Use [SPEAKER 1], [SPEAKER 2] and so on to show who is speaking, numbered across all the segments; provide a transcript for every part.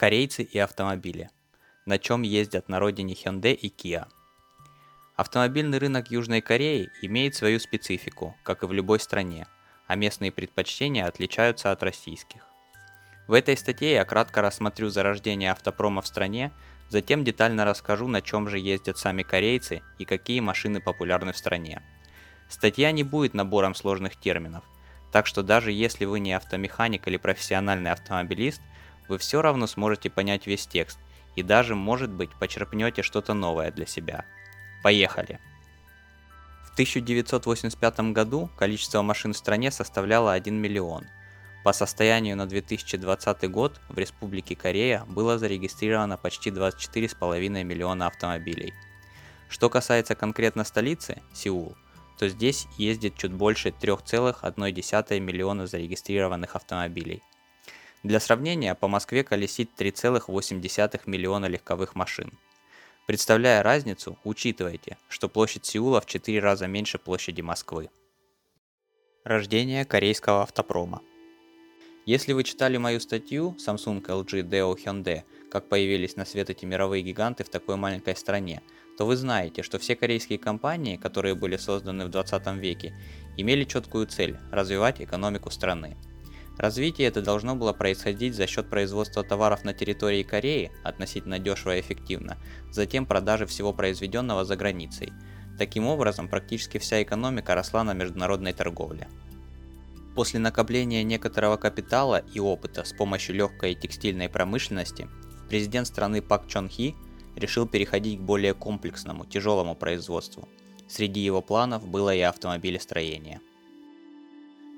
[SPEAKER 1] Корейцы и автомобили. На чем ездят на родине Hyundai и Kia. Автомобильный рынок Южной Кореи имеет свою специфику, как и в любой стране, а местные предпочтения отличаются от российских. В этой статье я кратко рассмотрю зарождение автопрома в стране, затем детально расскажу, на чем же ездят сами корейцы и какие машины популярны в стране. Статья не будет набором сложных терминов, так что даже если вы не автомеханик или профессиональный автомобилист, вы все равно сможете понять весь текст и даже, может быть, почерпнете что-то новое для себя. Поехали! В 1985 году количество машин в стране составляло 1 миллион. По состоянию на 2020 год в Республике Корея было зарегистрировано почти 24,5 миллиона автомобилей. Что касается конкретно столицы, Сеул, то здесь ездит чуть больше 3,1 миллиона зарегистрированных автомобилей. Для сравнения, по Москве колесит 3,8 миллиона легковых машин. Представляя разницу, учитывайте, что площадь Сеула в 4 раза меньше площади Москвы. Рождение корейского автопрома. Если вы читали мою статью Samsung, LG, Deo, Hyundai, как появились на свет эти мировые гиганты в такой маленькой стране, то вы знаете, что все корейские компании, которые были созданы в 20 веке, имели четкую цель – развивать экономику страны. Развитие это должно было происходить за счет производства товаров на территории Кореи относительно дешево и эффективно, затем продажи всего произведенного за границей. Таким образом, практически вся экономика росла на международной торговле. После накопления некоторого капитала и опыта с помощью легкой текстильной промышленности, президент страны Пак Чон Хи решил переходить к более комплексному, тяжелому производству. Среди его планов было и автомобилестроение –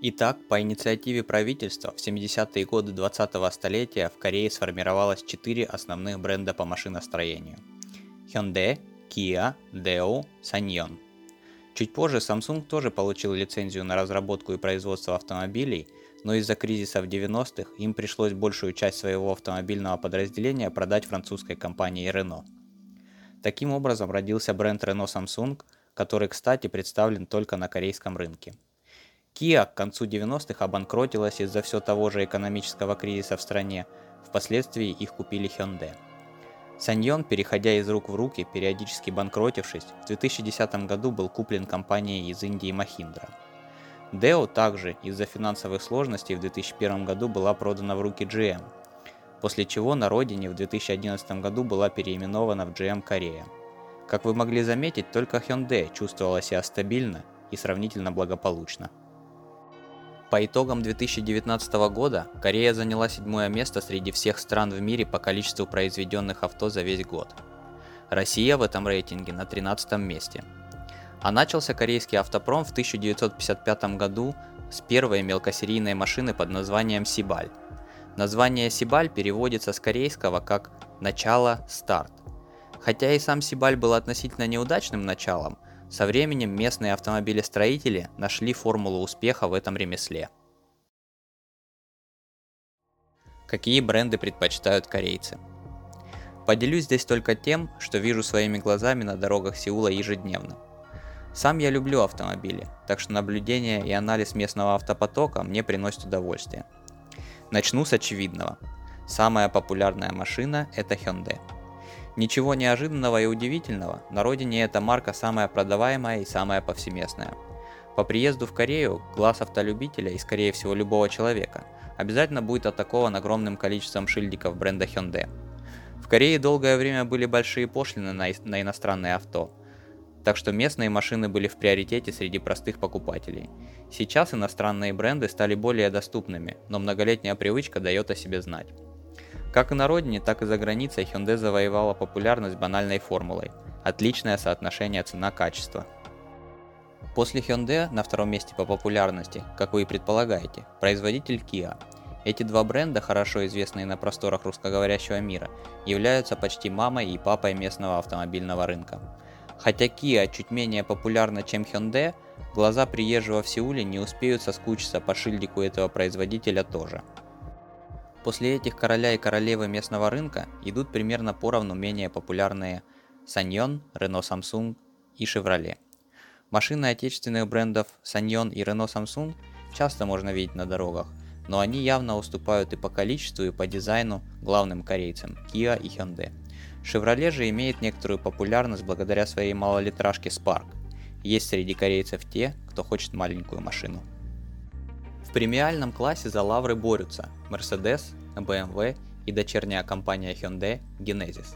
[SPEAKER 1] Итак, по инициативе правительства в 70-е годы 20-го столетия в Корее сформировалось четыре основных бренда по машиностроению. Hyundai, Kia, Deo, Sanyon. Чуть позже Samsung тоже получил лицензию на разработку и производство автомобилей, но из-за кризиса в 90-х им пришлось большую часть своего автомобильного подразделения продать французской компании Renault. Таким образом родился бренд Renault Samsung, который, кстати, представлен только на корейском рынке. Kia к концу 90-х обанкротилась из-за все того же экономического кризиса в стране, впоследствии их купили Hyundai. Саньон, переходя из рук в руки, периодически банкротившись, в 2010 году был куплен компанией из Индии Mahindra. Deo также из-за финансовых сложностей в 2001 году была продана в руки GM, после чего на родине в 2011 году была переименована в GM Корея. Как вы могли заметить, только Hyundai чувствовала себя стабильно и сравнительно благополучно. По итогам 2019 года Корея заняла седьмое место среди всех стран в мире по количеству произведенных авто за весь год. Россия в этом рейтинге на 13 месте. А начался корейский автопром в 1955 году с первой мелкосерийной машины под названием Сибаль. Название Сибаль переводится с корейского как «начало, старт». Хотя и сам Сибаль был относительно неудачным началом, со временем местные автомобилестроители нашли формулу успеха в этом ремесле. Какие бренды предпочитают корейцы? Поделюсь здесь только тем, что вижу своими глазами на дорогах Сеула ежедневно. Сам я люблю автомобили, так что наблюдение и анализ местного автопотока мне приносит удовольствие. Начну с очевидного. Самая популярная машина это Hyundai. Ничего неожиданного и удивительного, на родине эта марка самая продаваемая и самая повсеместная. По приезду в Корею глаз автолюбителя и скорее всего любого человека обязательно будет атакован огромным количеством шильдиков бренда Hyundai. В Корее долгое время были большие пошлины на, на иностранные авто, так что местные машины были в приоритете среди простых покупателей. Сейчас иностранные бренды стали более доступными, но многолетняя привычка дает о себе знать. Как и на родине, так и за границей Hyundai завоевала популярность банальной формулой – отличное соотношение цена-качество. После Hyundai на втором месте по популярности, как вы и предполагаете, производитель Kia. Эти два бренда, хорошо известные на просторах русскоговорящего мира, являются почти мамой и папой местного автомобильного рынка. Хотя Kia чуть менее популярна, чем Hyundai, глаза приезжего в Сеуле не успеют соскучиться по шильдику этого производителя тоже – После этих короля и королевы местного рынка идут примерно поровну менее популярные Sanyon, Renault Samsung и Chevrolet. Машины отечественных брендов Sanyon и Renault Samsung часто можно видеть на дорогах, но они явно уступают и по количеству, и по дизайну главным корейцам Kia и Hyundai. Chevrolet же имеет некоторую популярность благодаря своей малолитражке Spark. Есть среди корейцев те, кто хочет маленькую машину. В премиальном классе за лавры борются Mercedes, BMW и дочерняя компания Hyundai Genesis.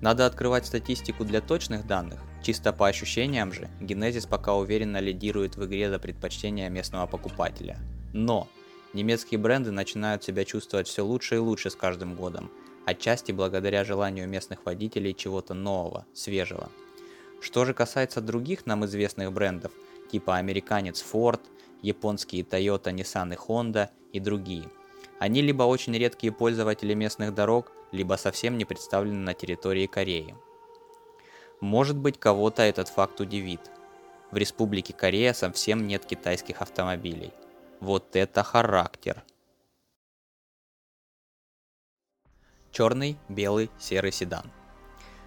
[SPEAKER 1] Надо открывать статистику для точных данных, чисто по ощущениям же, Genesis пока уверенно лидирует в игре за предпочтение местного покупателя. Но немецкие бренды начинают себя чувствовать все лучше и лучше с каждым годом, отчасти благодаря желанию местных водителей чего-то нового, свежего. Что же касается других нам известных брендов, типа американец Ford, японские Toyota, Nissan и Honda и другие – они либо очень редкие пользователи местных дорог, либо совсем не представлены на территории Кореи. Может быть, кого-то этот факт удивит. В Республике Корея совсем нет китайских автомобилей. Вот это характер! Черный, белый, серый седан.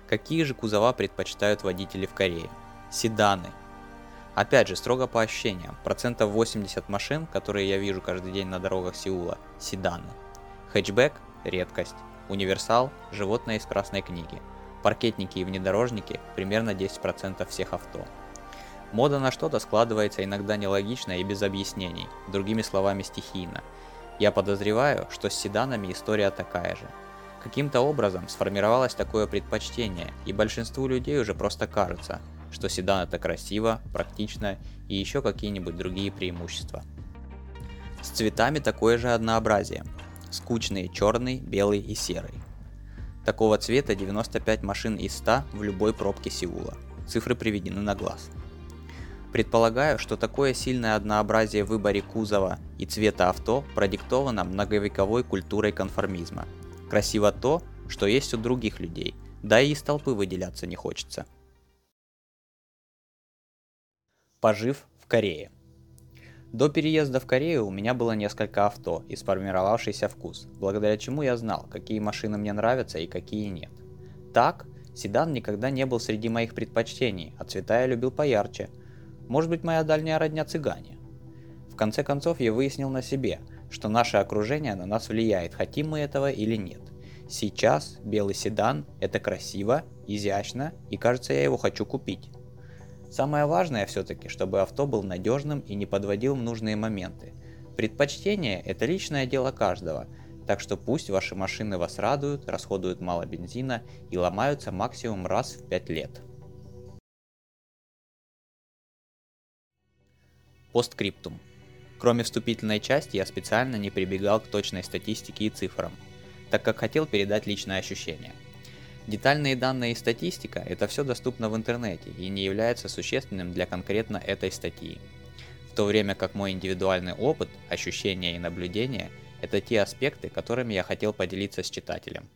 [SPEAKER 1] Какие же кузова предпочитают водители в Корее? Седаны – Опять же, строго по ощущениям, процентов 80 машин, которые я вижу каждый день на дорогах Сеула, седаны. Хэтчбэк – редкость. Универсал – животное из красной книги. Паркетники и внедорожники – примерно 10% всех авто. Мода на что-то складывается иногда нелогично и без объяснений, другими словами стихийно. Я подозреваю, что с седанами история такая же. Каким-то образом сформировалось такое предпочтение, и большинству людей уже просто кажется, что седан это красиво, практично и еще какие-нибудь другие преимущества. С цветами такое же однообразие. Скучные черный, белый и серый. Такого цвета 95 машин из 100 в любой пробке Сеула. Цифры приведены на глаз. Предполагаю, что такое сильное однообразие в выборе кузова и цвета авто продиктовано многовековой культурой конформизма. Красиво то, что есть у других людей, да и из толпы выделяться не хочется – Пожив в Корее. До переезда в Корею у меня было несколько авто и сформировавшийся вкус, благодаря чему я знал, какие машины мне нравятся и какие нет. Так, седан никогда не был среди моих предпочтений, а цвета я любил поярче. Может быть, моя дальняя родня цыгане. В конце концов, я выяснил на себе, что наше окружение на нас влияет, хотим мы этого или нет. Сейчас белый седан – это красиво, изящно, и кажется, я его хочу купить. Самое важное все-таки, чтобы авто был надежным и не подводил в нужные моменты. Предпочтение – это личное дело каждого, так что пусть ваши машины вас радуют, расходуют мало бензина и ломаются максимум раз в 5 лет. Посткриптум. Кроме вступительной части я специально не прибегал к точной статистике и цифрам, так как хотел передать личное ощущение – Детальные данные и статистика – это все доступно в интернете и не является существенным для конкретно этой статьи. В то время как мой индивидуальный опыт, ощущения и наблюдения – это те аспекты, которыми я хотел поделиться с читателем.